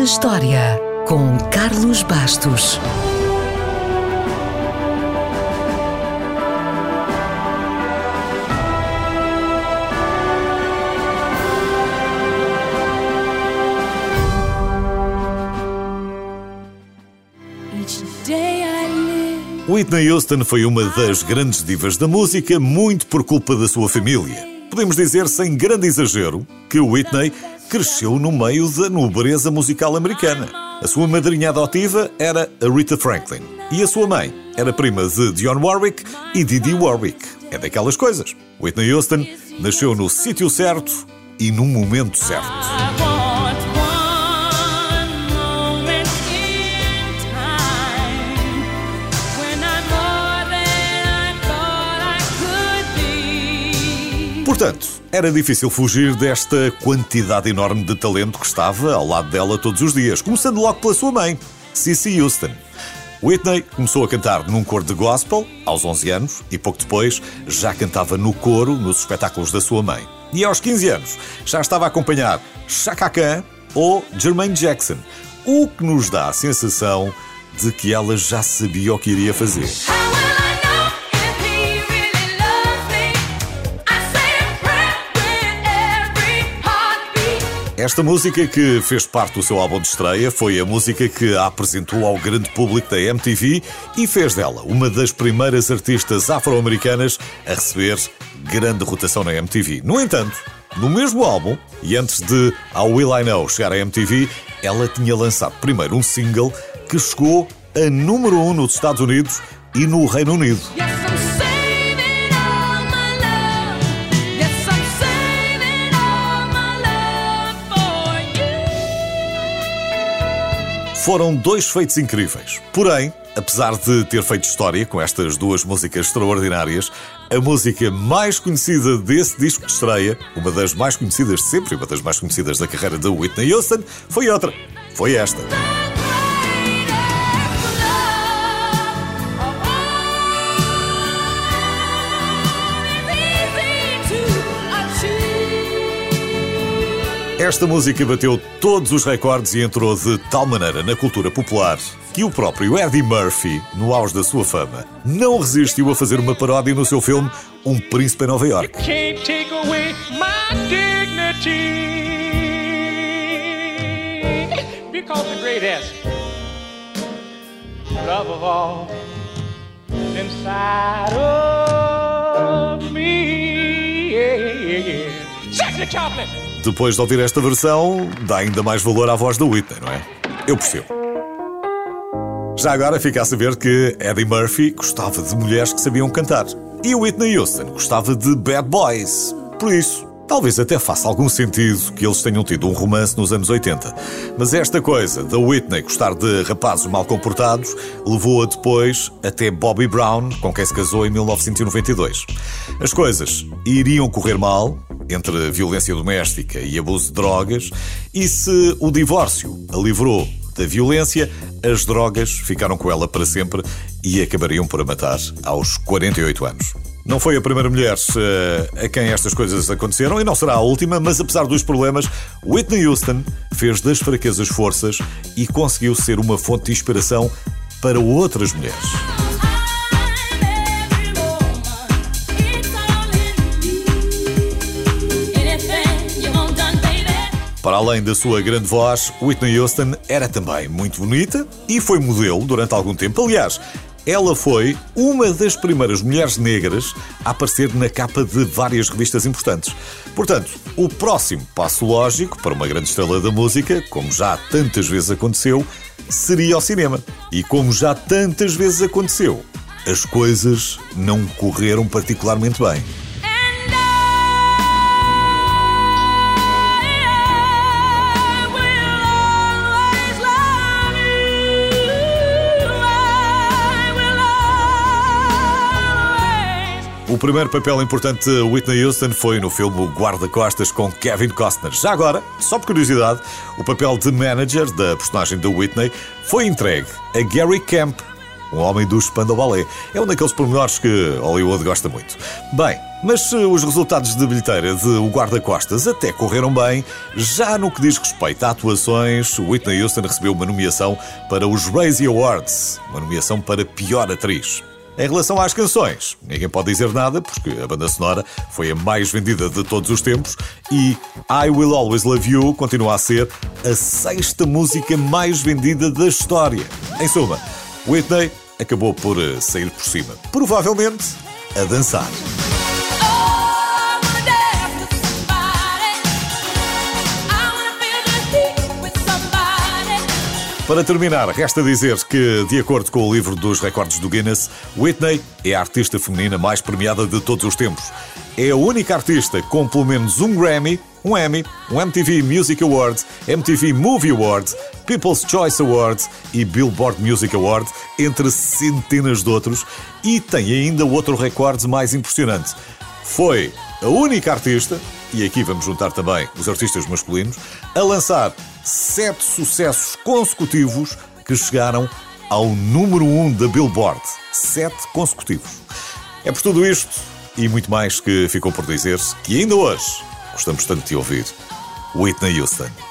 na História, com Carlos Bastos. Whitney Houston foi uma das grandes divas da música, muito por culpa da sua família. Podemos dizer, sem grande exagero, que Whitney cresceu no meio da nobreza musical americana. A sua madrinha adotiva era Rita Franklin e a sua mãe era prima de Dionne Warwick e Didi Warwick. É daquelas coisas. Whitney Houston nasceu no sítio certo e no momento certo. Portanto, era difícil fugir desta quantidade enorme de talento que estava ao lado dela todos os dias, começando logo pela sua mãe, Cissy Houston. Whitney começou a cantar num coro de gospel aos 11 anos e pouco depois já cantava no coro nos espetáculos da sua mãe. E aos 15 anos já estava a acompanhar Chaka Khan ou Jermaine Jackson, o que nos dá a sensação de que ela já sabia o que iria fazer. Esta música que fez parte do seu álbum de estreia foi a música que a apresentou ao grande público da MTV e fez dela uma das primeiras artistas afro-americanas a receber grande rotação na MTV. No entanto, no mesmo álbum, e antes de How Will I Know chegar à MTV, ela tinha lançado primeiro um single que chegou a número 1 um nos Estados Unidos e no Reino Unido. Foram dois feitos incríveis. Porém, apesar de ter feito história com estas duas músicas extraordinárias, a música mais conhecida desse disco de estreia, uma das mais conhecidas sempre, uma das mais conhecidas da carreira de Whitney Houston, foi outra. Foi esta. Esta música bateu todos os recordes e entrou de tal maneira na cultura popular que o próprio Eddie Murphy, no auge da sua fama, não resistiu a fazer uma paródia no seu filme Um Príncipe em Nova York. inside of me. Yeah, yeah. Chocolate! Depois de ouvir esta versão, dá ainda mais valor à voz da Whitney, não é? Eu percebo. Já agora fica a saber que Eddie Murphy gostava de mulheres que sabiam cantar. E Whitney Houston gostava de bad boys. Por isso, Talvez até faça algum sentido que eles tenham tido um romance nos anos 80. Mas esta coisa da Whitney gostar de rapazes mal comportados levou-a depois até Bobby Brown, com quem se casou em 1992. As coisas iriam correr mal entre violência doméstica e abuso de drogas, e se o divórcio a livrou da violência, as drogas ficaram com ela para sempre e acabariam por a matar aos 48 anos. Não foi a primeira mulher a quem estas coisas aconteceram e não será a última, mas apesar dos problemas, Whitney Houston fez das fraquezas forças e conseguiu ser uma fonte de inspiração para outras mulheres. Para além da sua grande voz, Whitney Houston era também muito bonita e foi modelo durante algum tempo. Aliás, ela foi uma das primeiras mulheres negras a aparecer na capa de várias revistas importantes. Portanto, o próximo passo lógico para uma grande estrela da música, como já tantas vezes aconteceu, seria o cinema. E como já tantas vezes aconteceu, as coisas não correram particularmente bem. Primeiro papel importante de Whitney Houston foi no filme Guarda-Costas com Kevin Costner. Já agora, só por curiosidade, o papel de manager da personagem de Whitney foi entregue a Gary Camp, um homem do Spandau Ballet. É um daqueles pormenores que Hollywood gosta muito. Bem, mas os resultados de bilheteira de O Guarda-Costas até correram bem. Já no que diz respeito a atuações, Whitney Houston recebeu uma nomeação para os Razzie Awards, uma nomeação para pior atriz. Em relação às canções, ninguém pode dizer nada porque a banda sonora foi a mais vendida de todos os tempos e I Will Always Love You continua a ser a sexta música mais vendida da história. Em suma, Whitney acabou por eh, sair por cima, provavelmente a dançar. Para terminar, resta dizer que, de acordo com o livro dos recordes do Guinness, Whitney é a artista feminina mais premiada de todos os tempos. É a única artista com pelo menos um Grammy, um Emmy, um MTV Music Award, MTV Movie Award, People's Choice Award e Billboard Music Award, entre centenas de outros, e tem ainda outro recorde mais impressionante. Foi a única artista, e aqui vamos juntar também os artistas masculinos, a lançar sete sucessos consecutivos que chegaram ao número 1 um da Billboard. Sete consecutivos. É por tudo isto e muito mais que ficou por dizer que ainda hoje gostamos tanto de ouvir Whitney Houston.